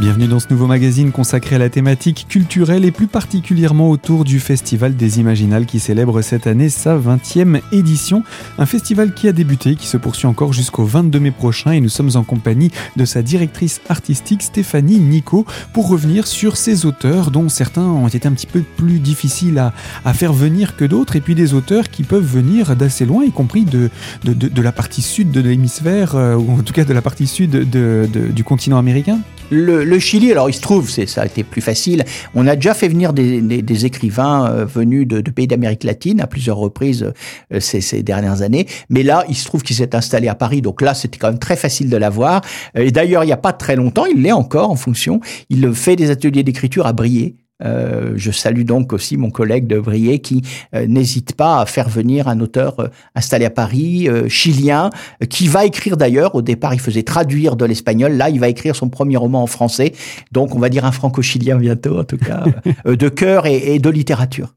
Bienvenue dans ce nouveau magazine consacré à la thématique culturelle et plus particulièrement autour du Festival des Imaginales qui célèbre cette année sa 20e édition. Un festival qui a débuté, qui se poursuit encore jusqu'au 22 mai prochain et nous sommes en compagnie de sa directrice artistique Stéphanie Nico pour revenir sur ces auteurs dont certains ont été un petit peu plus difficiles à, faire venir que d'autres et puis des auteurs qui peuvent venir d'assez loin, y compris de, de, la partie sud de l'hémisphère euh, ou en tout cas de la partie sud du continent américain. Le, Chili, alors il se trouve, ça a été plus facile. On a déjà fait venir des, écrivains euh, venus de, pays d'Amérique latine à plusieurs reprises euh, ces, dernières années. Mais là, il se trouve qu'il s'est installé à Paris. Donc là, c'était quand même très facile de l'avoir. Euh, et d'ailleurs, il n'y a pas très longtemps, il l'est encore en fonction. Il fait des ateliers d'écriture à Briey. Euh, je salue donc aussi mon collègue de Briey qui euh, n'hésite pas à faire venir un auteur euh, installé à Paris, chilien, qui va écrire d'ailleurs, au départ il faisait traduire de l'espagnol, là il va écrire son premier roman en français, donc on va dire un franco-chilien bientôt en tout cas, de cœur et, de littérature.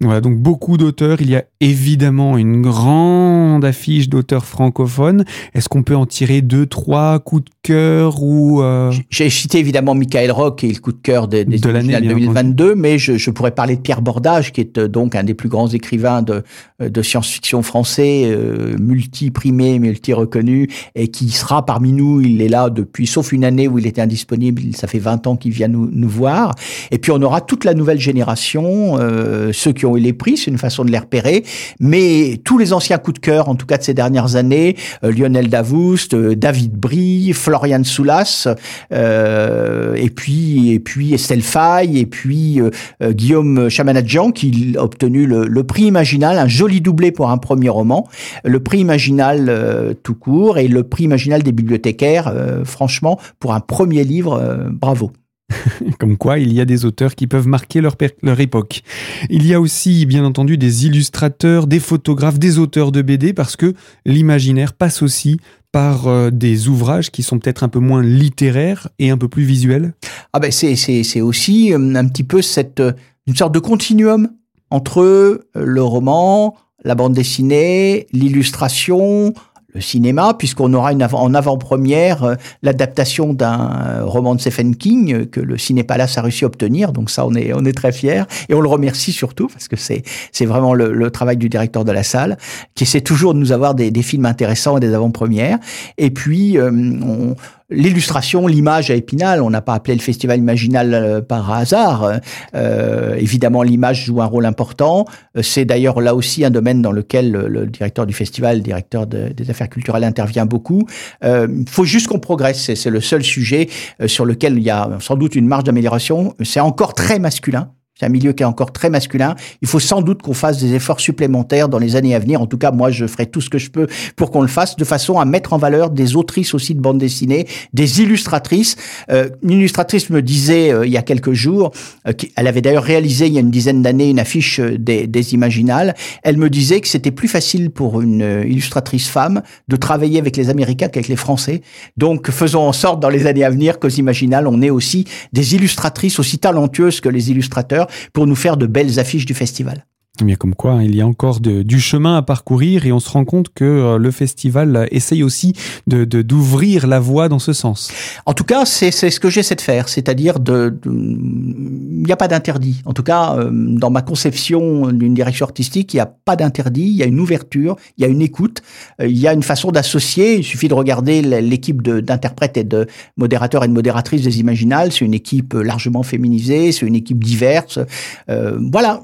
Voilà, donc beaucoup d'auteurs, il y a évidemment une grande affiche d'auteurs francophones, est-ce qu'on peut en tirer deux, trois coups de cœur ou... J'ai cité évidemment Michael Rock et le coup de cœur des, de l'année 2022, mais je, je, pourrais parler de Pierre Bordage, qui est euh, donc un des plus grands écrivains de, euh, de science-fiction français, euh, multi-primé, multi-reconnu, et qui sera parmi nous. Il est là depuis, sauf une année où il était indisponible, ça fait 20 ans qu'il vient nous, nous voir. Et puis on aura toute la nouvelle génération, euh, ceux qui ont eu les prix, c'est une façon de les repérer, mais tous les anciens coups de cœur, en tout cas de ces dernières années, Lionel Davoust, David Brie, Florian Soulas, et puis et puis Estelle Faye, et puis euh, euh, Guillaume Chamanadjian qui a obtenu le, prix Imaginal, un joli doublé pour un premier roman, le prix Imaginal euh, tout court et le prix Imaginal des bibliothécaires, franchement, pour un premier livre, bravo. Comme quoi, il y a des auteurs qui peuvent marquer leur, leur, époque. Il y a aussi, bien entendu, des illustrateurs, des photographes, des auteurs de BD, parce que l'imaginaire passe aussi par euh, des ouvrages qui sont peut-être un peu moins littéraires et un peu plus visuels Ah ben c'est, c'est, aussi euh, un petit peu cette euh, une sorte de continuum entre le roman, la bande dessinée, l'illustration, le cinéma, puisqu'on aura une en avant-première euh, l'adaptation d'un roman de Stephen King euh, que le Ciné Palace a réussi à obtenir. Donc ça, on est, on est très fiers et on le remercie surtout parce que c'est, c'est vraiment le, le, travail du directeur de la salle qui essaie toujours de nous avoir des, des films intéressants et des avant-premières. Et puis, euh, on, l'illustration, l'image à Épinal, on n'a pas appelé le festival Imaginal euh, par hasard. Euh, évidemment, l'image joue un rôle important. Euh, c'est d'ailleurs là aussi un domaine dans lequel le, directeur du festival, le directeur des affaires culturelles intervient beaucoup. Il faut juste qu'on progresse. C'est le seul sujet sur lequel il y a sans doute une marge d'amélioration. C'est encore très masculin. C'est un milieu qui est encore très masculin. Il faut sans doute qu'on fasse des efforts supplémentaires dans les années à venir. En tout cas, moi, je ferai tout ce que je peux pour qu'on le fasse, de façon à mettre en valeur des autrices aussi de bande dessinée, des illustratrices. Euh, une illustratrice me disait euh, il y a quelques jours, euh, elle avait d'ailleurs réalisé il y a une dizaine d'années une affiche euh, des, des, Imaginales. Elle me disait que c'était plus facile pour une illustratrice femme de travailler avec les Américains qu'avec les Français. Donc, faisons en sorte dans les années à venir qu'aux Imaginales, on ait aussi des illustratrices aussi talentueuses que les illustrateurs pour nous faire de belles affiches du festival. Eh bien comme quoi, hein, il y a encore du chemin à parcourir et on se rend compte que euh, le festival essaye aussi d'ouvrir la voie dans ce sens. En tout cas, c'est ce que j'essaie de faire, c'est-à-dire de, il n'y a pas d'interdit. En tout cas, euh, dans ma conception d'une direction artistique, il n'y a pas d'interdit, il y a une ouverture, il y a une écoute, euh, il y a une façon d'associer. Il suffit de regarder l'équipe d'interprètes et de modérateurs et de modératrices des Imaginales. C'est une équipe largement féminisée, c'est une équipe diverse. voilà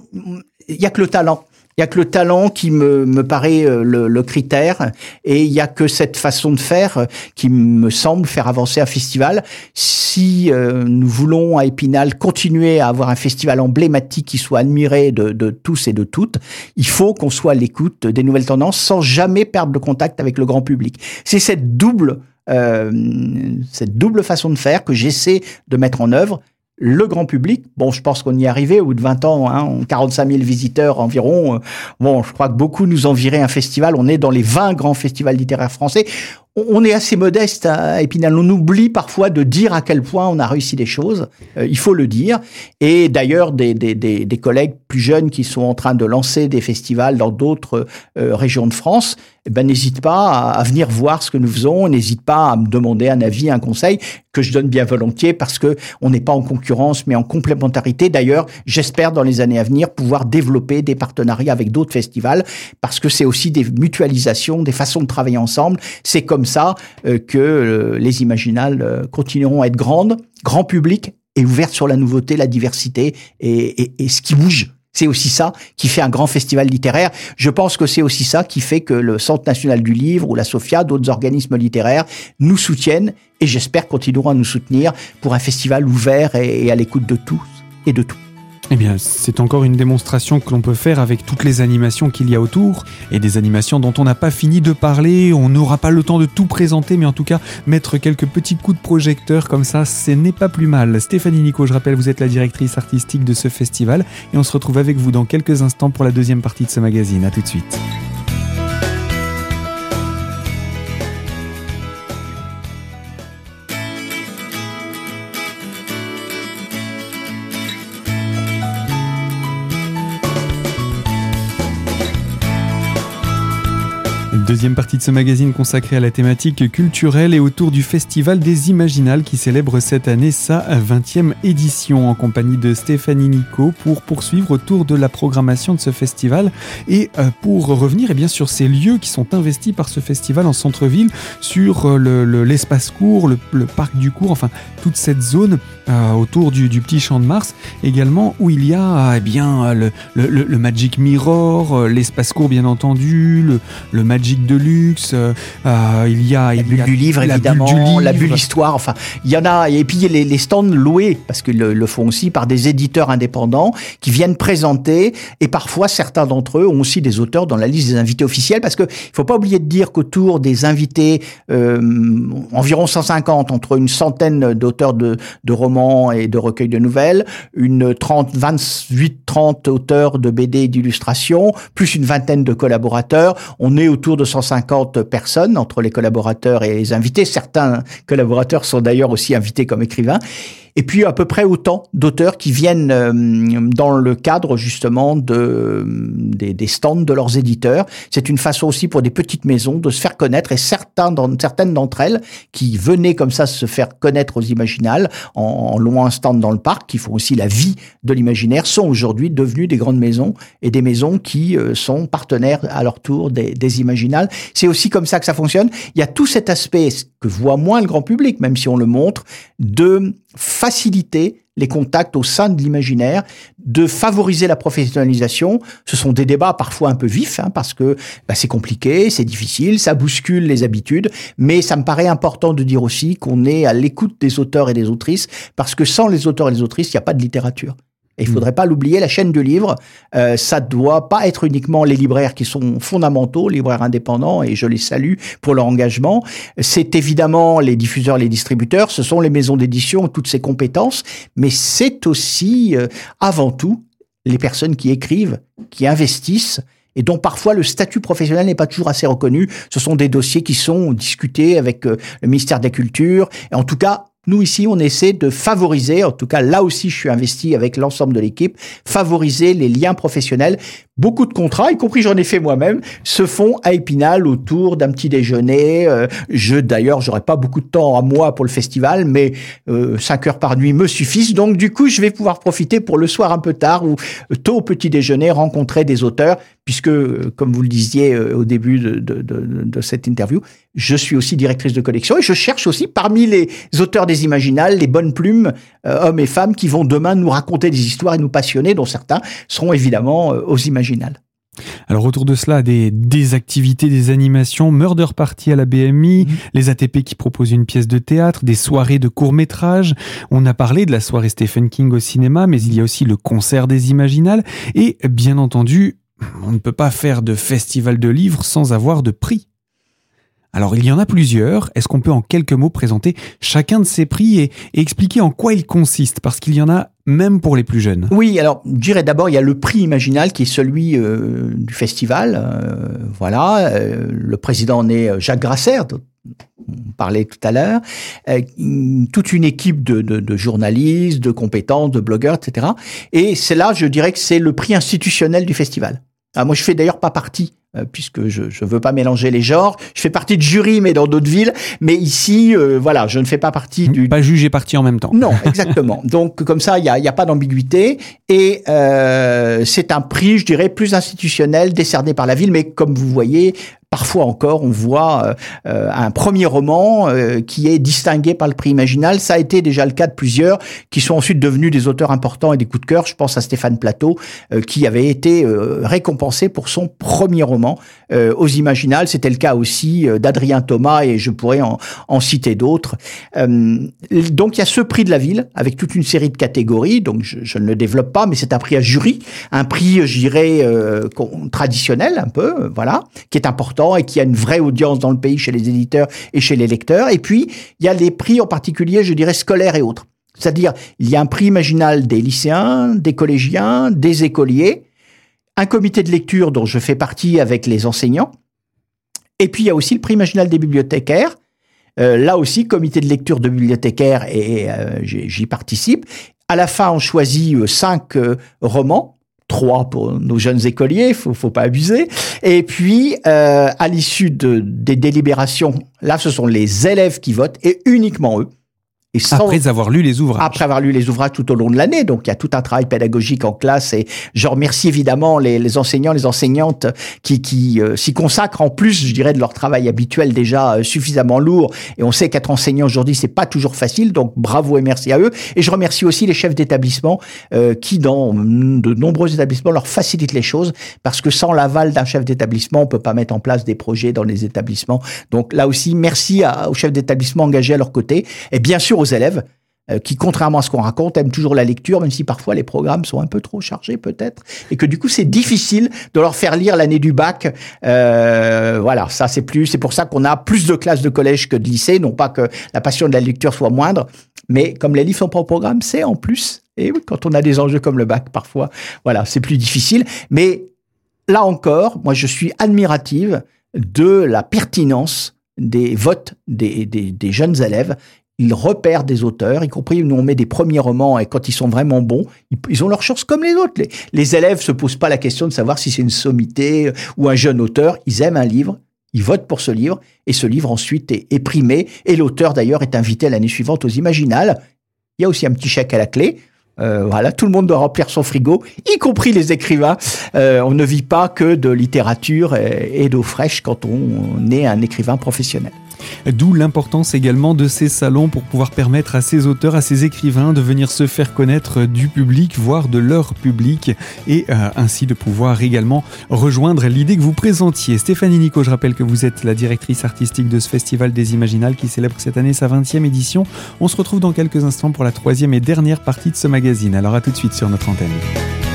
il y a que le talent. Il y a que le talent qui me, me paraît euh, le, critère et il y a que cette façon de faire euh, qui me semble faire avancer un festival. Si euh, nous voulons à Épinal continuer à avoir un festival emblématique qui soit admiré de, de tous et de toutes, il faut qu'on soit à l'écoute des nouvelles tendances sans jamais perdre le contact avec le grand public. C'est cette double euh, cette double façon de faire que j'essaie de mettre en œuvre le grand public. Bon, je pense qu'on y est arrivé au bout de 20 ans, hein, 45 000 visiteurs environ. Euh, bon, je crois que beaucoup nous enviraient un festival. On est dans les 20 grands festivals littéraires français. On est assez modeste à Épinal. On oublie parfois de dire à quel point on a réussi des choses. Euh, il faut le dire. Et d'ailleurs, des, collègues plus jeunes qui sont en train de lancer des festivals dans d'autres euh, régions de France eh ben, n'hésite pas à, venir voir ce que nous faisons, n'hésite pas à me demander un avis, un conseil que je donne bien volontiers parce que on n'est pas en concurrence mais en complémentarité. D'ailleurs, j'espère dans les années à venir pouvoir développer des partenariats avec d'autres festivals parce que c'est aussi des mutualisations, des façons de travailler ensemble. C'est comme euh, que euh, les Imaginales euh, continueront à être grandes, grand public et ouvertes sur la nouveauté, la diversité et ce qui bouge c'est aussi ça qui fait un grand festival littéraire. Je pense que c'est aussi ça qui fait que le Centre national du livre ou la SOFIA, d'autres organismes littéraires, nous soutiennent et j'espère continueront à nous soutenir pour un festival ouvert et, à l'écoute de tous et de tout. Eh bien, c'est encore une démonstration que l'on peut faire avec toutes les animations qu'il y a autour, et des animations dont on n'a pas fini de parler, on n'aura pas le temps de tout présenter, mais en tout cas, mettre quelques petits coups de projecteur comme ça, ce n'est pas plus mal. Stéphanie Nico, je rappelle, vous êtes la directrice artistique de ce festival, et on se retrouve avec vous dans quelques instants pour la deuxième partie de ce magazine. A tout de suite. Deuxième partie de ce magazine consacré à la thématique culturelle et autour du Festival des Imaginales qui célèbre cette année sa 20e édition en compagnie de Stéphanie Nico pour poursuivre autour de la programmation de ce festival. Et euh, pour revenir eh bien, sur ces lieux qui sont investis par ce festival en centre-ville, sur euh, l'espace court, le, parc du cours, enfin toute cette zone euh, autour du, petit champ de Mars également où il y a eh bien, le, le Magic Mirror, l'espace court bien entendu, le Magic de luxe, euh, euh, il y a... La bulle du livre, évidemment, la bulle histoire, enfin, il y en a, et puis les, les stands loués, parce qu'ils le, font aussi par des éditeurs indépendants qui viennent présenter, et parfois certains d'entre eux ont aussi des auteurs dans la liste des invités officiels, parce que il faut pas oublier de dire qu'autour des invités, euh, environ 150, entre une centaine d'auteurs de, de romans et de recueils de nouvelles, une 30, 28, 30 auteurs de BD et d'illustrations, plus une vingtaine de collaborateurs, on est autour de 150 personnes entre les collaborateurs et les invités. Certains collaborateurs sont d'ailleurs aussi invités comme écrivains et puis à peu près autant d'auteurs qui viennent euh, dans le cadre justement de, des, stands de leurs éditeurs. C'est une façon aussi pour des petites maisons de se faire connaître et certains, dans, certaines d'entre elles qui venaient comme ça se faire connaître aux Imaginales en, en louant un stand dans le parc, qui font aussi la vie de l'imaginaire, sont aujourd'hui devenues des grandes maisons et des maisons qui euh, sont partenaires à leur tour des, des Imaginales. C'est aussi comme ça que ça fonctionne. Il y a tout cet aspect que voit moins le grand public, même si on le montre, de faciliter les contacts au sein de l'imaginaire, de favoriser la professionnalisation. Ce sont des débats parfois un peu vifs, hein, parce que bah, c'est compliqué, c'est difficile, ça bouscule les habitudes, mais ça me paraît important de dire aussi qu'on est à l'écoute des auteurs et des autrices, parce que sans les auteurs et les autrices, il n'y a pas de littérature. Et il hmm. faudrait pas l'oublier, la chaîne du livre, euh, ça doit pas être uniquement les libraires qui sont fondamentaux, libraires indépendants, et je les salue pour leur engagement. C'est évidemment les diffuseurs, les distributeurs, ce sont les maisons d'édition, toutes ces compétences, mais c'est aussi, euh, avant tout, les personnes qui écrivent, qui investissent, et dont parfois le statut professionnel n'est pas toujours assez reconnu. Ce sont des dossiers qui sont discutés avec euh, le ministère de la Culture, et en tout cas nous, ici, on essaie de favoriser, en tout cas là aussi je suis investi avec l'ensemble de l'équipe, favoriser les liens professionnels. Beaucoup de contrats, y compris j'en ai fait moi-même, se font à Épinal autour d'un petit déjeuner. Euh, je d'ailleurs, j'aurai pas beaucoup de temps à moi pour le festival, mais euh, 5 heures par nuit me suffisent. Donc du coup, je vais pouvoir profiter pour le soir un peu tard ou euh, tôt au petit déjeuner rencontrer des auteurs, puisque, euh, comme vous le disiez au début de, de cette interview, je suis aussi directrice de collection et je cherche aussi parmi les auteurs des Imaginales les bonnes plumes, euh, hommes et femmes, qui vont demain nous raconter des histoires et nous passionner, dont certains seront évidemment euh, aux Imaginales. Alors autour de cela, des, des, activités, des animations, Murder Party à la BMI, mhm. les ATP qui proposent une pièce de théâtre, des soirées de court métrage. On a parlé de la soirée Stephen King au cinéma, mais il y a aussi le concert des Imaginales. Et bien entendu, on ne peut pas faire de festival de livres sans avoir de prix. Alors il y en a plusieurs. Est-ce qu'on peut en quelques mots présenter chacun de ces prix et, expliquer en quoi ils consistent? Parce qu'il y en a même pour les plus jeunes. Oui, alors je dirais d'abord il y a le prix imaginal qui est celui euh, du festival. Euh, voilà, euh, le président en est Jacques Grasser, on parlait tout à l'heure, toute une équipe de, de, journalistes, de compétents, de blogueurs, etc. Et c'est là, je dirais que c'est le prix institutionnel du festival. Ah, moi, je fais d'ailleurs pas partie puisque je ne veux pas mélanger les genres. Je fais partie de jury, mais dans d'autres villes. Mais ici, euh, voilà, je ne fais pas partie du... Pas juge et parti en même temps. Non, exactement. Donc comme ça, il n'y a, y a pas d'ambiguïté. Et euh, c'est un prix, je dirais, plus institutionnel, décerné par la ville. Mais comme vous voyez, Parfois encore, on voit euh, euh, un premier roman euh, qui est distingué par le prix Imaginal. Ça a été déjà le cas de plusieurs qui sont ensuite devenus des auteurs importants et des coups de cœur. Je pense à Stéphane Plateau qui avait été récompensé pour son premier roman aux Imaginales. C'était le cas aussi d'Adrien Thomas et je pourrais en, en citer d'autres. donc il y a ce prix de la ville avec toute une série de catégories. Donc je, je ne le développe pas, mais c'est un prix à jury, un prix, je dirais, traditionnel un peu, voilà, qui est important et qui a une vraie audience dans le pays chez les éditeurs et chez les lecteurs. Et puis, il y a les prix en particulier, je dirais, scolaires et autres. C'est-à-dire, il y a un prix imaginal des lycéens, des collégiens, des écoliers, un comité de lecture dont je fais partie avec les enseignants, et puis il y a aussi le prix imaginal des bibliothécaires. Euh, là aussi, comité de lecture de bibliothécaires, et euh, j'y participe. À la fin, on choisit euh, cinq romans trois pour nos jeunes écoliers, faut, faut pas abuser. Et puis, à l'issue de, des délibérations, là, ce sont les élèves qui votent et uniquement eux. Et après avoir lu les ouvrages. Après avoir lu les ouvrages tout au long de l'année. Donc, il y a tout un travail pédagogique en classe. Et je remercie évidemment les, les enseignants, les enseignantes qui, qui euh, s'y consacrent en plus, je dirais, de leur travail habituel déjà euh, suffisamment lourd. Et on sait qu'être enseignant aujourd'hui, c'est pas toujours facile. Donc, bravo et merci à eux. Et je remercie aussi les chefs d'établissement euh, qui, dans de nombreux établissements, leur facilitent les choses. Parce que sans l'aval d'un chef d'établissement, on peut pas mettre en place des projets dans les établissements. Donc, là aussi, merci aux chefs d'établissement engagés à leur côté. Et bien sûr, aux élèves euh, qui, contrairement à ce qu'on raconte, aiment toujours la lecture, même si parfois les programmes sont un peu trop chargés peut-être, et que du coup c'est difficile de leur faire lire l'année du bac. Euh, voilà, ça c'est plus, c'est pour ça qu'on a plus de classes de collège que de lycée, non pas que la passion de la lecture soit moindre, mais comme les livres sont pas au programme, c'est en plus. Et quand on a des enjeux comme le bac, parfois, voilà, c'est plus difficile. Mais là encore, moi je suis admirative de la pertinence des votes des, des, des, jeunes élèves ils repèrent des auteurs, y compris nous on met des premiers romans et quand ils sont vraiment bons, ils, ont leur chance comme les autres. Les, les élèves se posent pas la question de savoir si c'est une sommité euh, ou un jeune auteur. Ils aiment un livre, ils votent pour ce livre et ce livre ensuite est, primé et l'auteur d'ailleurs est invité l'année suivante aux Imaginales. Il y a aussi un petit chèque à la clé. Euh, voilà, tout le monde doit remplir son frigo, y compris les écrivains. Euh, on ne vit pas que de littérature et, et d'eau fraîche quand on est un écrivain professionnel. D'où l'importance également de ces salons pour pouvoir permettre à ces auteurs, à ces écrivains de venir se faire connaître du public, voire de leur public, et euh, ainsi de pouvoir également rejoindre l'idée que vous présentiez. Stéphanie Nico, je rappelle que vous êtes la directrice artistique de ce festival des Imaginales qui célèbre cette année sa 20e édition. On se retrouve dans quelques instants pour la troisième et dernière partie de ce magazine. Alors à tout de suite sur notre antenne.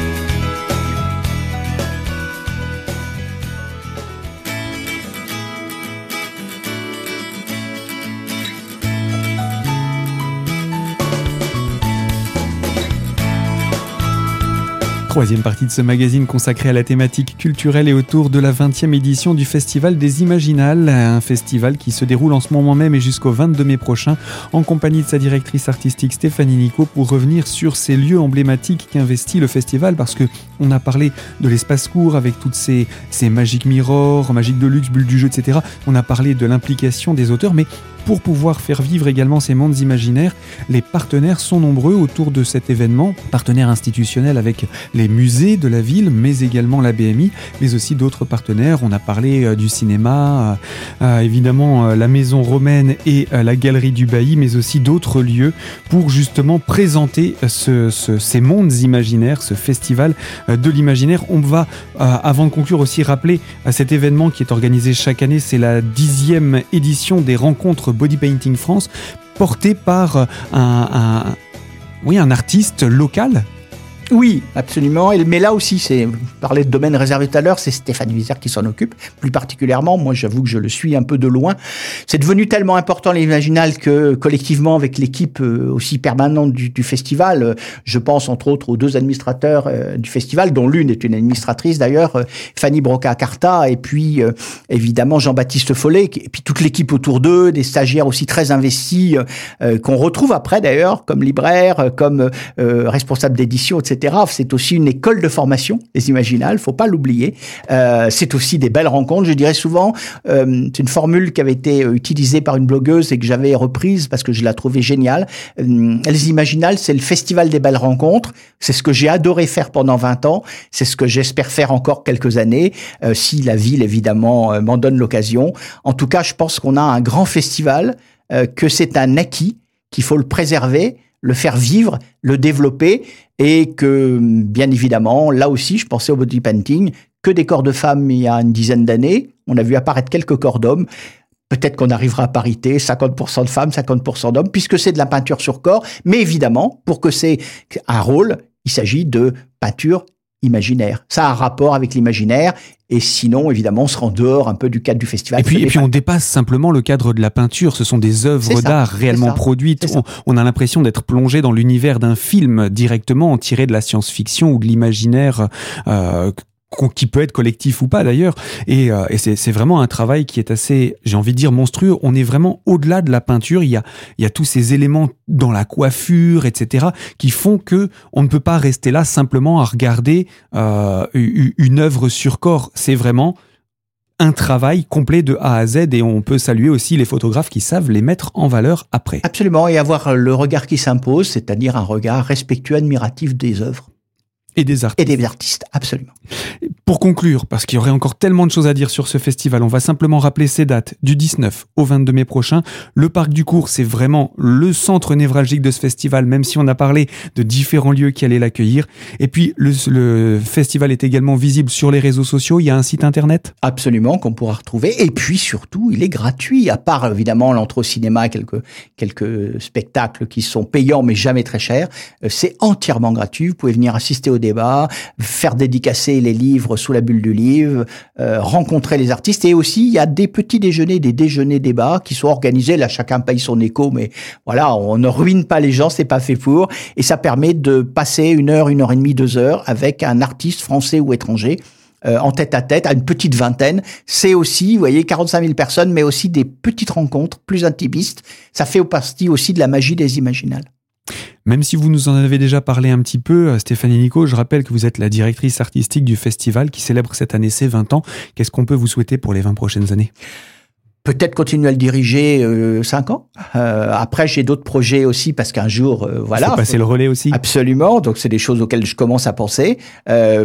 Troisième partie de ce magazine consacré à la thématique culturelle et autour de la 20e édition du Festival des Imaginales, un festival qui se déroule en ce moment même et jusqu'au 22 mai prochain en compagnie de sa directrice artistique Stéphanie Nico pour revenir sur ces lieux emblématiques qu'investit le festival parce que on a parlé de l'espace court avec toutes ces, ces magiques mirrors, magiques de luxe, bulles du jeu, etc. On a parlé de l'implication des auteurs, mais pour pouvoir faire vivre également ces mondes imaginaires, les partenaires sont nombreux autour de cet événement, partenaires institutionnels avec les musées de la ville, mais également la BMI, mais aussi d'autres partenaires. On a parlé euh, du cinéma, euh, euh, évidemment la maison romaine et la galerie du Bailly, mais aussi d'autres lieux pour justement présenter ces mondes imaginaires, ce festival de l'imaginaire. On va, avant de conclure, aussi rappeler cet événement qui est organisé chaque année, c'est la dixième édition des rencontres Body Painting France, porté par euh, un, un artiste local oui, absolument. Mais là aussi, c'est parler de domaine réservé tout à l'heure, c'est Stéphane Vizère qui s'en occupe. Plus particulièrement, moi, j'avoue que je le suis un peu de loin. C'est devenu tellement important l'imaginal que collectivement, avec l'équipe euh, aussi permanente du, du, festival, euh, je pense entre autres aux deux administrateurs euh, du festival, dont l'une est une administratrice d'ailleurs, Fanny Broca-Carta, et puis évidemment Jean-Baptiste Follet, et puis toute l'équipe autour d'eux, des stagiaires aussi très investis, qu'on retrouve après d'ailleurs comme libraire, comme responsable d'édition, etc C'est aussi une école de formation, les Imaginales, faut pas l'oublier. Euh, c'est aussi des belles rencontres. Je dirais souvent, euh, c'est une formule qui avait été utilisée par une blogueuse et que j'avais reprise parce que je la trouvais géniale. Euh, les Imaginales, c'est le festival des belles rencontres. C'est ce que j'ai adoré faire pendant 20 ans. C'est ce que j'espère faire encore quelques années, euh, si la ville évidemment euh, m'en donne l'occasion. En tout cas, je pense qu'on a un grand festival, euh, que c'est un acquis, qu'il faut le préserver le faire vivre, le développer, et que, bien évidemment, là aussi, je pensais au body painting, que des corps de femmes il y a une dizaine d'années. On a vu apparaître quelques corps d'hommes. Peut-être qu'on arrivera à parité, 50% de femmes, 50% d'hommes, puisque c'est de la peinture sur corps. Mais évidemment, pour que c'est un rôle, il s'agit de peinture imaginaire. Ça a un rapport avec l'imaginaire. Et sinon, évidemment, on se rend dehors un peu du cadre du festival. Et puis, et puis on dépasse simplement le cadre de la peinture. Ce sont des œuvres d'art réellement produites. On, on, a l'impression d'être plongé dans l'univers d'un film directement tiré de la science-fiction ou de l'imaginaire euh, qui peut être collectif ou pas d'ailleurs. Et, euh, et c'est vraiment un travail qui est assez, j'ai envie de dire, monstrueux. On est vraiment au-delà de la peinture. Il y a, il y a tous ces éléments dans la coiffure, etc., qui font que on ne peut pas rester là simplement à regarder euh, une œuvre sur corps. C'est vraiment un travail complet de A à Z et on peut saluer aussi les photographes qui savent les mettre en valeur après. Absolument, et avoir le regard qui s'impose, c'est-à-dire un regard respectueux, admiratif des œuvres. Et des artistes. Et des artistes, absolument. Pour conclure, parce qu'il y aurait encore tellement de choses à dire sur ce festival, on va simplement rappeler ces dates du 19 au 22 mai prochain. Le Parc du Cours, c'est vraiment le centre névralgique de ce festival, même si on a parlé de différents lieux qui allaient l'accueillir. Et puis, le, le, festival est également visible sur les réseaux sociaux. Il y a un site internet? Absolument, qu'on pourra retrouver. Et puis, surtout, il est gratuit, à part évidemment l'entre cinéma, quelques, quelques spectacles qui sont payants, mais jamais très chers. Euh, c'est entièrement gratuit. Vous pouvez venir assister au débat, faire dédicacer les livres sous la bulle du livre, euh, rencontrer les artistes. Et aussi, il y a des petits déjeuners, des déjeuners débats qui sont organisés. Là, chacun paye son écho, mais voilà, on ne ruine pas les gens, c'est pas fait pour. Et ça permet de passer une heure, une heure et demie, deux heures avec un artiste français ou étranger. Euh, en tête à tête, à une petite vingtaine. C'est aussi, vous voyez, 45 000 personnes, mais aussi des petites rencontres plus intimistes. Ça fait partie aussi de la magie des imaginales. Même si vous nous en avez déjà parlé un petit peu, euh, Stéphanie Nico, je rappelle que vous êtes la directrice artistique du festival qui célèbre cette année ses 20 ans. Qu'est-ce qu'on peut vous souhaiter pour les 20 prochaines années? Peut-être continuer à le diriger euh, 5 ans. Euh, après, j'ai d'autres projets aussi parce qu'un jour, euh, voilà. Faut passer le relais aussi. Absolument. Donc, c'est des choses auxquelles je commence à penser.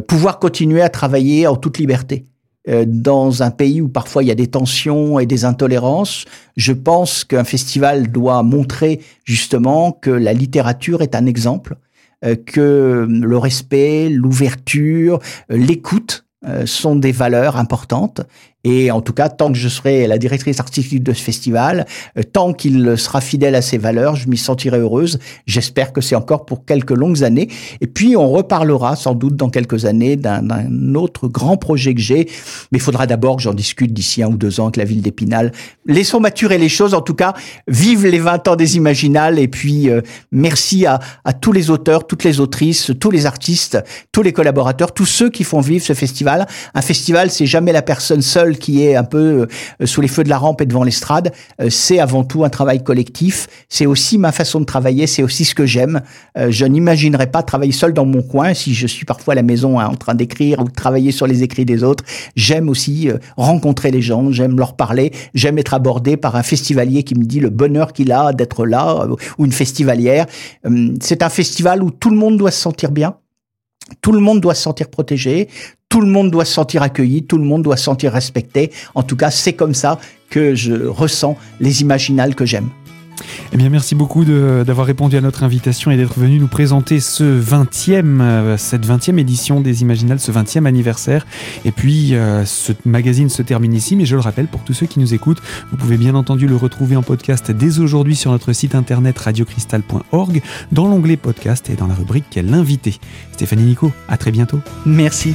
Pouvoir continuer à travailler en toute liberté. Euh, dans un pays où parfois il y a des tensions et des intolérances, je pense qu'un festival doit montrer justement que la littérature est un exemple, euh, que le respect, l'ouverture, euh, l'écoute sont des valeurs importantes et en tout cas, tant que je serai la directrice artistique de ce festival, euh, tant qu'il sera fidèle à ses valeurs, je m'y sentirai heureuse. J'espère que c'est encore pour quelques longues années. Et puis, on reparlera sans doute dans quelques années d'un autre grand projet que j'ai. Mais il faudra d'abord que j'en discute d'ici un ou deux ans avec la ville d'Épinal. Laissons maturer les choses. En tout cas, vive les 20 ans des Imaginales. Et puis, euh, merci à, à tous les auteurs, toutes les autrices, tous les artistes, tous les collaborateurs, tous ceux qui font vivre ce festival. Un festival, c'est jamais la personne seule qui est un peu euh, sous les feux de la rampe et devant l'estrade, euh, c'est avant tout un travail collectif. C'est aussi ma façon de travailler, c'est aussi ce que j'aime. Euh, je n'imaginerais pas travailler seul dans mon coin si je suis parfois à la maison hein, en train d'écrire ou de travailler sur les écrits des autres. J'aime aussi rencontrer les gens, j'aime leur parler, j'aime être abordé par un festivalier qui me dit le bonheur qu'il a d'être là ou une festivalière. C'est un festival où tout le monde doit se sentir bien. Tout le monde doit se sentir protégé, tout le monde doit se sentir accueilli, tout le monde doit se sentir respecté. En tout cas, c'est comme ça que je ressens les imaginales que j'aime. Eh bien, merci beaucoup d'avoir répondu à notre invitation et d'être venu nous présenter ce 20e, euh, cette 20e édition des Imaginales, ce 20e anniversaire. Et puis, euh, ce magazine se termine ici, mais je le rappelle pour tous ceux qui nous écoutent, vous pouvez bien entendu le retrouver en podcast dès aujourd'hui sur notre site internet radiocristal.org, dans l'onglet podcast et dans la rubrique L'invité. Stéphanie Nico, à très bientôt. Merci.